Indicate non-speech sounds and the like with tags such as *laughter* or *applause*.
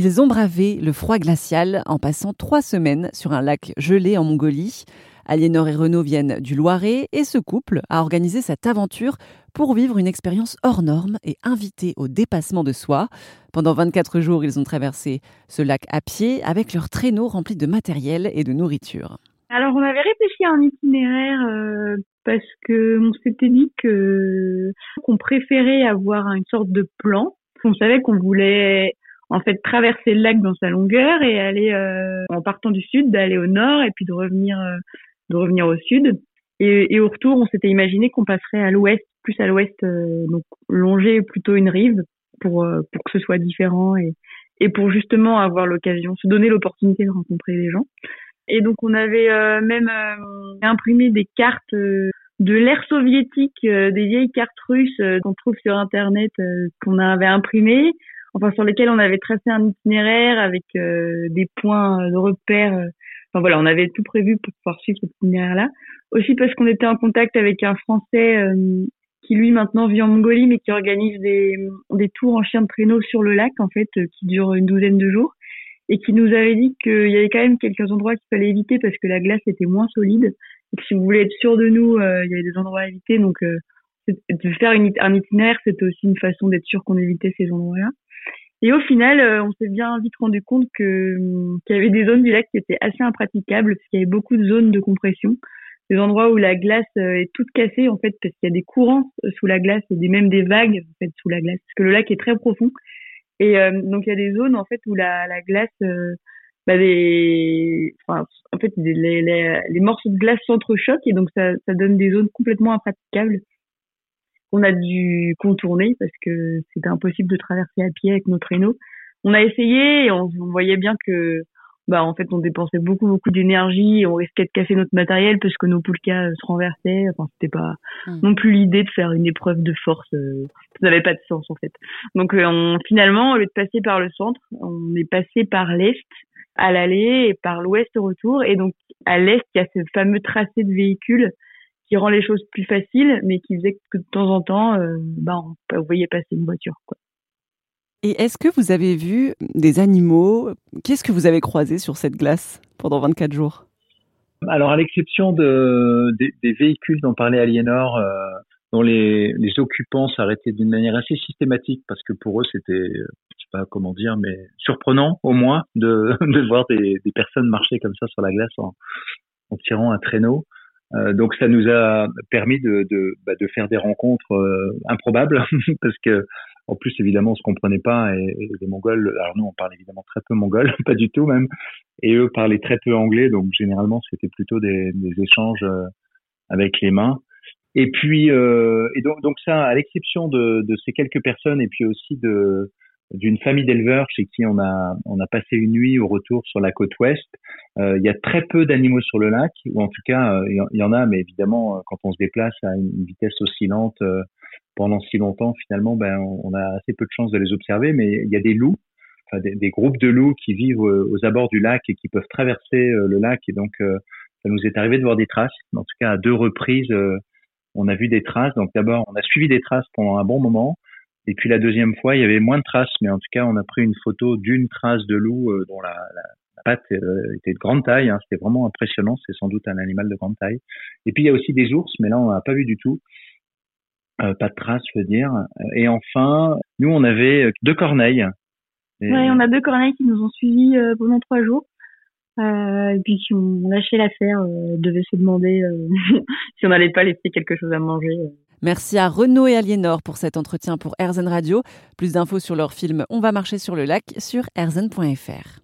Ils ont bravé le froid glacial en passant trois semaines sur un lac gelé en Mongolie. Aliénor et Renaud viennent du Loiret et ce couple a organisé cette aventure pour vivre une expérience hors norme et inviter au dépassement de soi. Pendant 24 jours, ils ont traversé ce lac à pied avec leur traîneau rempli de matériel et de nourriture. Alors on avait réfléchi à un itinéraire euh, parce que on s'était dit qu'on préférait avoir une sorte de plan. On savait qu'on voulait en fait traverser le lac dans sa longueur et aller euh, en partant du sud d'aller au nord et puis de revenir euh, de revenir au sud. Et, et au retour, on s'était imaginé qu'on passerait à l'ouest, plus à l'ouest, euh, donc longer plutôt une rive pour euh, pour que ce soit différent et et pour justement avoir l'occasion, se donner l'opportunité de rencontrer les gens. Et donc on avait euh, même imprimé des cartes de l'ère soviétique, des vieilles cartes russes qu'on trouve sur internet, qu'on avait imprimées, enfin sur lesquelles on avait tracé un itinéraire avec des points de repère Enfin voilà, on avait tout prévu pour pouvoir suivre cette itinéraire-là. Aussi parce qu'on était en contact avec un Français euh, qui lui maintenant vit en Mongolie, mais qui organise des, des tours en chien de traîneau sur le lac en fait, euh, qui durent une douzaine de jours, et qui nous avait dit qu'il y avait quand même quelques endroits qu'il fallait éviter parce que la glace était moins solide, et que si vous voulez être sûr de nous, euh, il y avait des endroits à éviter. Donc de faire un itinéraire, c'était aussi une façon d'être sûr qu'on évitait ces endroits-là. Et au final, euh, on s'est bien vite rendu compte que qu'il y avait des zones du lac qui étaient assez impraticables parce qu'il y avait beaucoup de zones de compression, des endroits où la glace euh, est toute cassée en fait parce qu'il y a des courants euh, sous la glace et même des vagues en fait sous la glace parce que le lac est très profond. Et donc il y a des zones en fait où la, la glace bah, enfin, en fait les, les, les morceaux de glace s'entrechoquent et donc ça donne des zones complètement impraticables qu'on a dû contourner parce que c'était impossible de traverser à pied avec nos traîneaux. On a essayé et on, voyait bien que bah en fait on dépensait beaucoup beaucoup d'énergie et on risquait de casser notre matériel parce que nos poulkas se renversaient enfin c'était pas hmm. non plus l'idée de faire une épreuve de force euh, ça n'avait pas de sens en fait donc euh, on, finalement au lieu de passer par le centre on est passé par l'est à l'aller et par l'ouest au retour et donc à l'est il y a ce fameux tracé de véhicules qui rend les choses plus faciles, mais qui faisait que de temps en temps, euh, bah, on voyait passer une voiture. Quoi. Et est-ce que vous avez vu des animaux? Qu'est-ce que vous avez croisé sur cette glace pendant 24 jours? Alors, à l'exception de, des, véhicules dont parlait Aliénor, euh, dont les, les occupants s'arrêtaient d'une manière assez systématique, parce que pour eux, c'était, je sais pas comment dire, mais surprenant au moins de, *laughs* de voir des, des personnes marcher comme ça sur la glace en, en tirant un traîneau. Euh, donc ça nous a permis de, de, bah, de faire des rencontres euh, improbables *laughs* parce que en plus évidemment on se comprenait pas et, les Mongols alors nous on parle évidemment très peu mongol *laughs* pas du tout même et eux parlaient très peu anglais donc généralement c'était plutôt des, des échanges euh, avec les mains. Et puis et donc donc ça à l'exception de, de ces quelques personnes et puis aussi de d'une famille d'éleveurs chez qui on a on a passé une nuit au retour sur la côte ouest. Euh, il y a très peu d'animaux sur le lac, ou en tout cas euh, il y, en a, mais évidemment euh, quand on se déplace à une vitesse oscillante pendant si longtemps, finalement, ben on, a assez peu de chances de les observer. Mais il y a des loups, enfin, des, des, groupes de loups qui vivent aux abords du lac et qui peuvent traverser le lac. Et donc ça nous est arrivé de voir des traces. En tout cas à deux reprises, on a vu des traces. Donc d'abord on a suivi des traces pendant un bon moment. Et puis la deuxième fois, il y avait moins de traces, mais en tout cas, on a pris une photo d'une trace de loup euh, dont la, la, patte euh, était de grande taille. Hein. C'était vraiment impressionnant. C'est sans doute un animal de grande taille. Et puis il y a aussi des ours, mais là on n'a pas vu du tout. Euh, pas de traces, je veux dire. Et enfin, nous on avait deux corneilles. Oui, on a deux corneilles qui nous ont suivis pendant trois jours. Et puis si on lâchait l'affaire, euh, devait se demander *laughs* si on n'allait pas laisser quelque chose à manger. Merci à Renaud et Aliénor pour cet entretien pour Erzen Radio. Plus d'infos sur leur film On va marcher sur le lac sur erzen.fr.